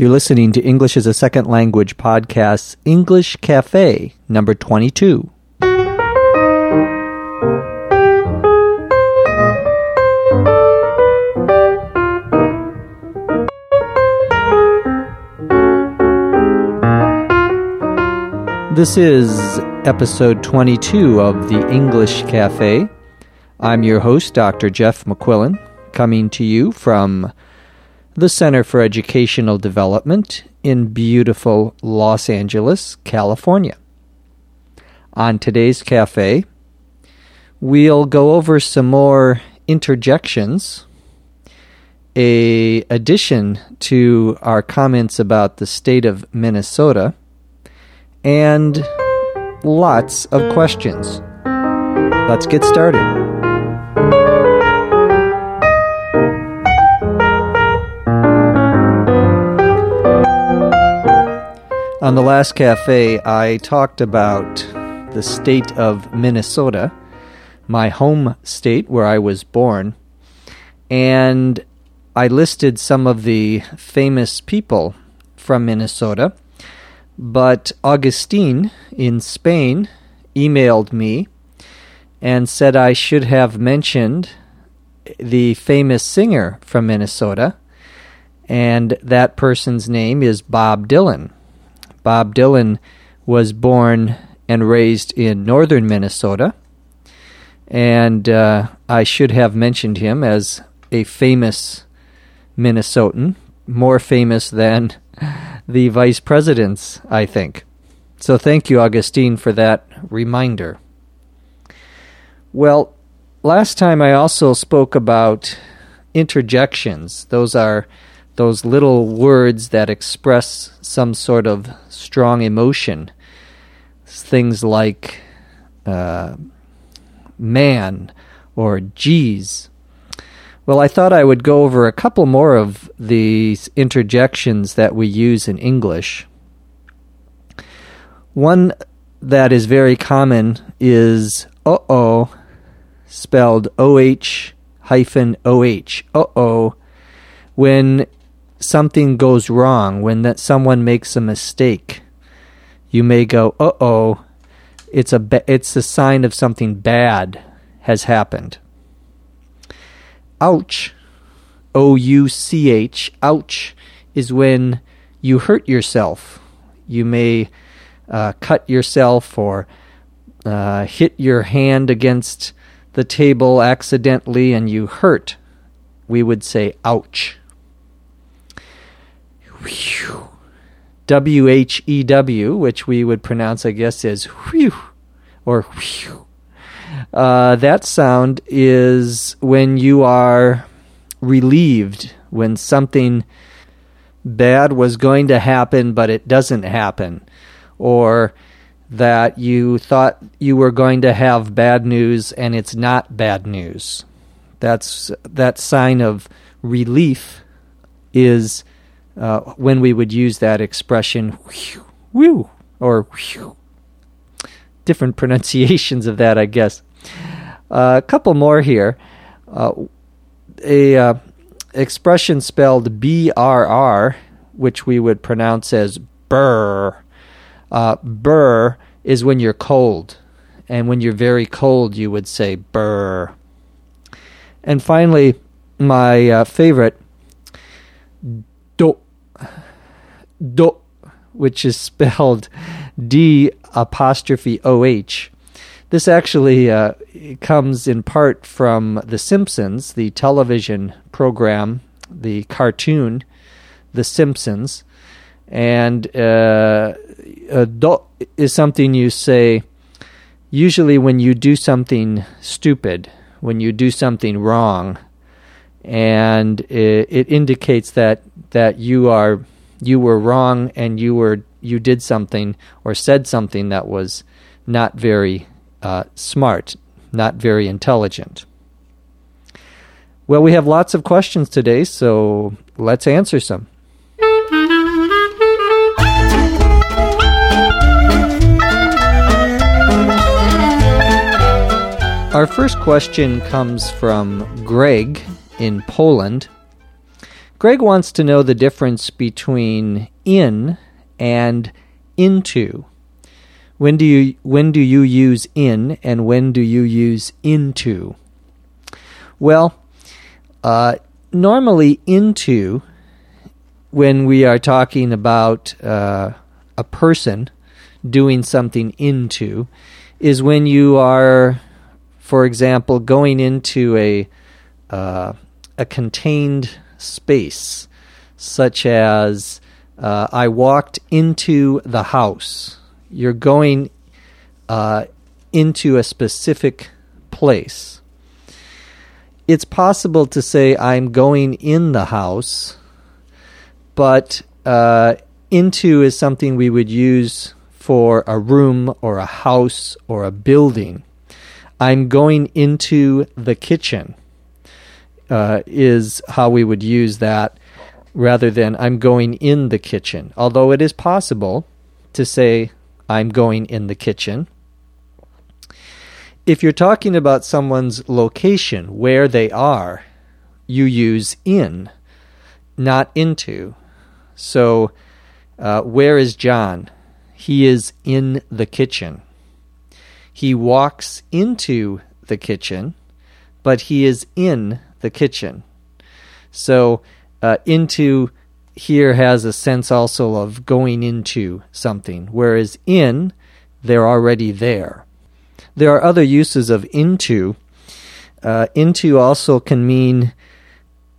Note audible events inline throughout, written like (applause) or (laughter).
You're listening to English as a Second Language podcast's English Cafe, number 22. This is episode 22 of the English Cafe. I'm your host, Dr. Jeff McQuillan, coming to you from the Center for Educational Development in beautiful Los Angeles, California. On today's cafe, we'll go over some more interjections, a addition to our comments about the state of Minnesota, and lots of questions. Let's get started. On the last cafe, I talked about the state of Minnesota, my home state where I was born, and I listed some of the famous people from Minnesota. But Augustine in Spain emailed me and said I should have mentioned the famous singer from Minnesota, and that person's name is Bob Dylan. Bob Dylan was born and raised in northern Minnesota, and uh, I should have mentioned him as a famous Minnesotan, more famous than (laughs) the vice presidents, I think. So thank you, Augustine, for that reminder. Well, last time I also spoke about interjections. Those are those little words that express some sort of strong emotion. Things like uh, man or geez. Well, I thought I would go over a couple more of these interjections that we use in English. One that is very common is uh oh, spelled O H hyphen O H. Uh oh. When something goes wrong, when that someone makes a mistake, you may go, "Uh oh, it's a ba- it's a sign of something bad has happened." Ouch, O U C H, ouch, is when you hurt yourself. You may uh, cut yourself or uh, hit your hand against the table accidentally and you hurt. We would say ouch. W H E W, which we would pronounce, I guess, as whew or whew. Uh, that sound is when you are relieved, when something bad was going to happen, but it doesn't happen, or that you thought you were going to have bad news and it's not bad news. That's that sign of relief is uh, when we would use that expression, whew, or whew. different pronunciations of that, I guess. Uh, a couple more here. Uh, a uh, expression spelled B R R, which we would pronounce as burr. Uh, burr is when you're cold, and when you're very cold, you would say burr. And finally, my favorite, do, do, which is spelled D apostrophe O H. This actually uh, comes in part from The Simpsons, the television program, the cartoon, The Simpsons. And uh, do is something you say usually when you do something stupid, when you do something wrong, and it, it indicates that that you are you were wrong and you were you did something or said something that was not very uh, smart, not very intelligent. Well, we have lots of questions today, so let's answer some. Our first question comes from Greg in Poland. Greg wants to know the difference between in and into. When do you when do you use in and when do you use into? Well, uh, normally into when we are talking about uh, a person doing something into is when you are, for example, going into a uh, a contained space, such as uh, I walked into the house. You're going uh, into a specific place. It's possible to say I'm going in the house, but uh, into is something we would use for a room or a house or a building. I'm going into the kitchen uh, is how we would use that rather than I'm going in the kitchen. Although it is possible to say I'm going in the kitchen. If you're talking about someone's location, where they are, you use in, not into. So, uh, where is John? He is in the kitchen. He walks into the kitchen, but he is in the kitchen. So, uh, into here has a sense also of going into something, whereas in, they're already there. There are other uses of into. Uh, into also can mean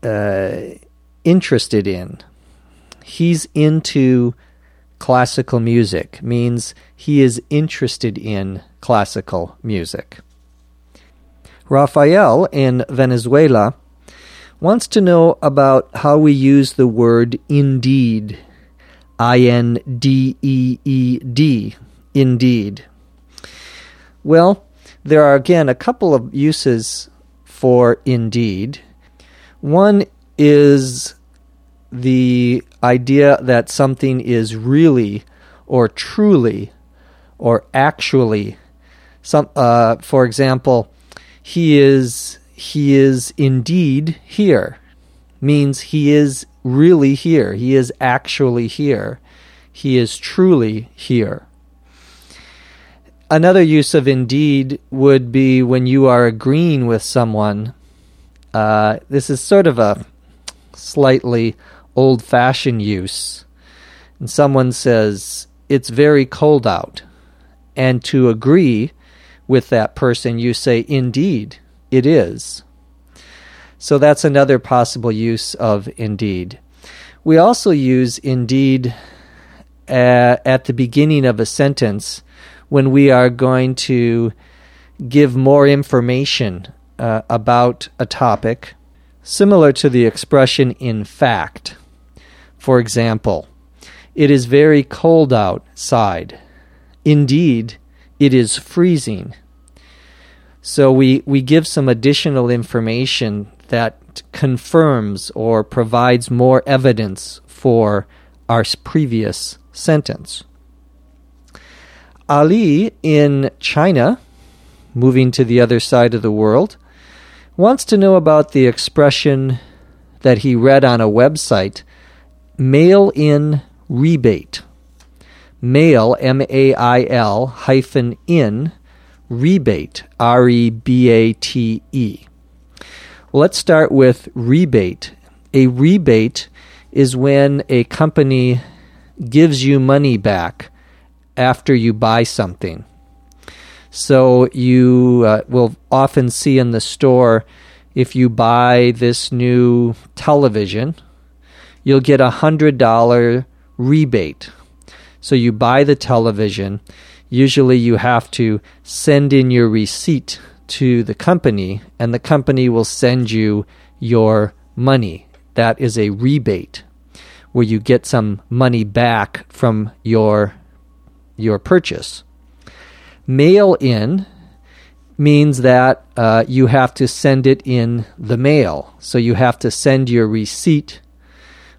uh, interested in. He's into classical music, means he is interested in classical music. Rafael in Venezuela wants to know about how we use the word indeed. I N D E E D. Indeed. Well, there are again a couple of uses for indeed. One is the idea that something is really or truly or actually some uh, for example he is he is indeed here means he is really here. He is actually here. He is truly here. Another use of indeed would be when you are agreeing with someone. Uh, this is sort of a slightly old fashioned use. And someone says it's very cold out. And to agree with that person, you say, Indeed, it is. So that's another possible use of indeed. We also use indeed at, at the beginning of a sentence when we are going to give more information uh, about a topic, similar to the expression in fact. For example, it is very cold outside. Indeed, it is freezing. So we, we give some additional information that confirms or provides more evidence for our previous sentence. Ali in China, moving to the other side of the world, wants to know about the expression that he read on a website mail in rebate. Mail, M A I L hyphen in rebate, R E B A T E. Let's start with rebate. A rebate is when a company gives you money back after you buy something. So you uh, will often see in the store if you buy this new television, you'll get a $100 rebate. So you buy the television usually you have to send in your receipt to the company, and the company will send you your money. That is a rebate where you get some money back from your your purchase. Mail in means that uh, you have to send it in the mail. So you have to send your receipt,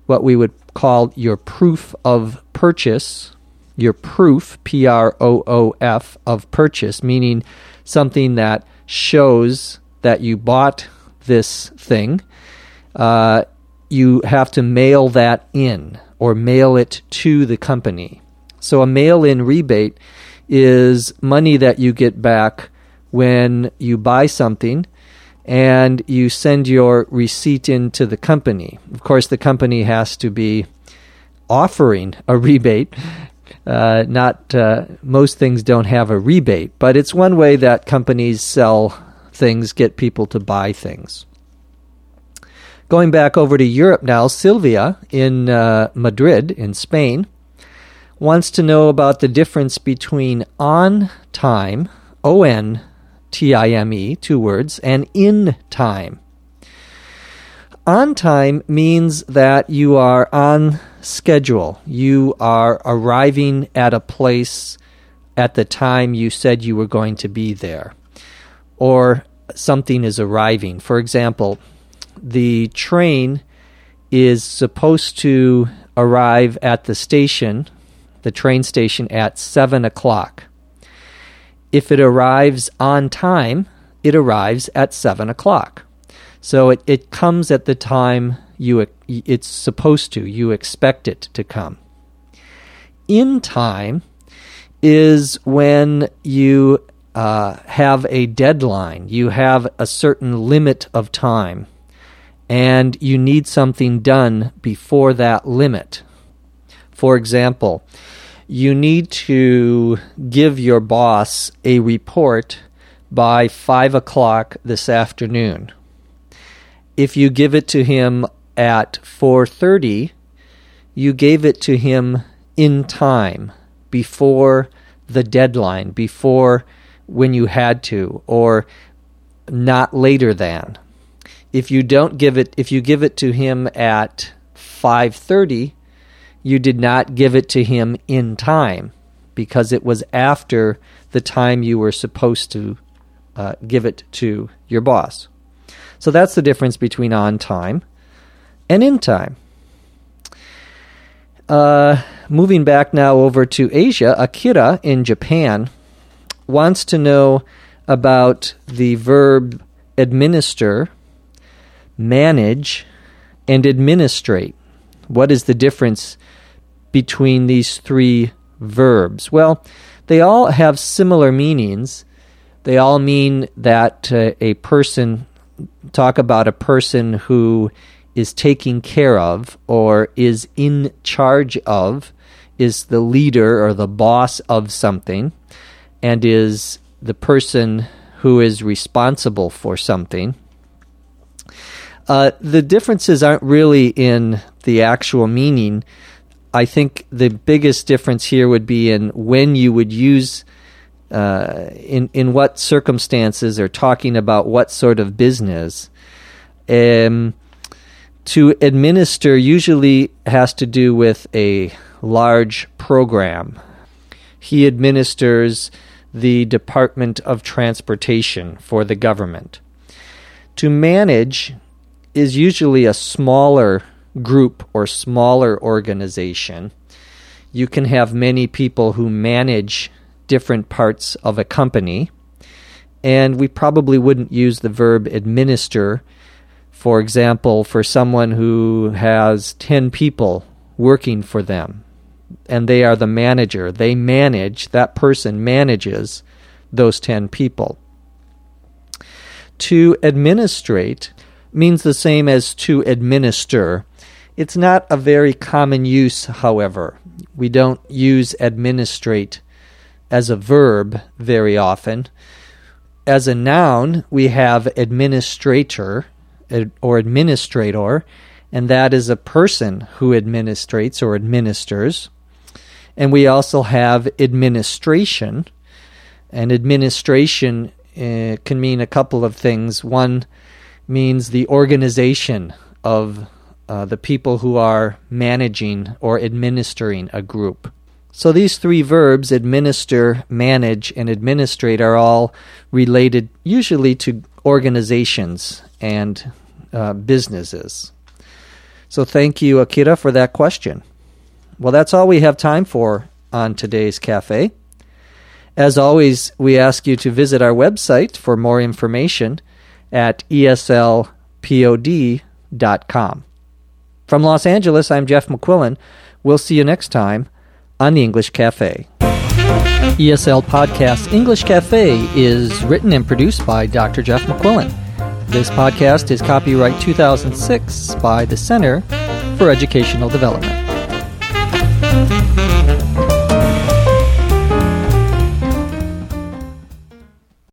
what we would call your proof of purchase, your proof, P R O O F, of purchase, meaning something that shows that you bought this thing. Uh, you have to mail that in or mail it to the company. So a mail in rebate is money that you get back when you buy something and you send your receipt into the company. Of course, the company has to be offering a (laughs) rebate. Uh, not uh, most things don't have a rebate, but it's one way that companies sell things, get people to buy things. Going back over to Europe now, Sylvia in uh, Madrid, in Spain, wants to know about the difference between on time, O N T I M E, two words, and in time. On time means that you are on schedule. You are arriving at a place at the time you said you were going to be there. Or something is arriving. For example, the train is supposed to arrive at the station, the train station, at 7 o'clock. If it arrives on time, it arrives at 7 o'clock. So it, it comes at the time you it's supposed to, you expect it to come. In time is when you uh, have a deadline, you have a certain limit of time and you need something done before that limit. For example, you need to give your boss a report by 5 o'clock this afternoon. If you give it to him at 4:30, you gave it to him in time before the deadline, before when you had to or not later than if you don't give it if you give it to him at 5:30 you did not give it to him in time because it was after the time you were supposed to uh, give it to your boss. So that's the difference between on time and in time. Uh, moving back now over to Asia, Akira in Japan wants to know about the verb administer manage, and administrate. What is the difference between these three verbs? Well, they all have similar meanings. They all mean that uh, a person, talk about a person who is taking care of or is in charge of, is the leader or the boss of something, and is the person who is responsible for something. Uh, the differences aren't really in the actual meaning. I think the biggest difference here would be in when you would use, uh, in in what circumstances, or talking about what sort of business. Um, to administer usually has to do with a large program. He administers the Department of Transportation for the government. To manage is usually a smaller group or smaller organization. You can have many people who manage different parts of a company. And we probably wouldn't use the verb administer, for example, for someone who has 10 people working for them and they are the manager. They manage, that person manages those 10 people. To administrate means the same as to administer. It's not a very common use, however. We don't use administrate as a verb very often. As a noun, we have administrator or administrator, and that is a person who administrates or administers. And we also have administration, and administration uh, can mean a couple of things. One, means the organization of uh, the people who are managing or administering a group. So these three verbs, administer, manage, and administrate, are all related usually to organizations and uh, businesses. So thank you, Akira, for that question. Well, that's all we have time for on today's cafe. As always, we ask you to visit our website for more information at eslpod.com. From Los Angeles, I'm Jeff McQuillan. We'll see you next time on the English Cafe. ESL Podcast English Cafe is written and produced by Dr. Jeff McQuillan. This podcast is copyright 2006 by the Center for Educational Development.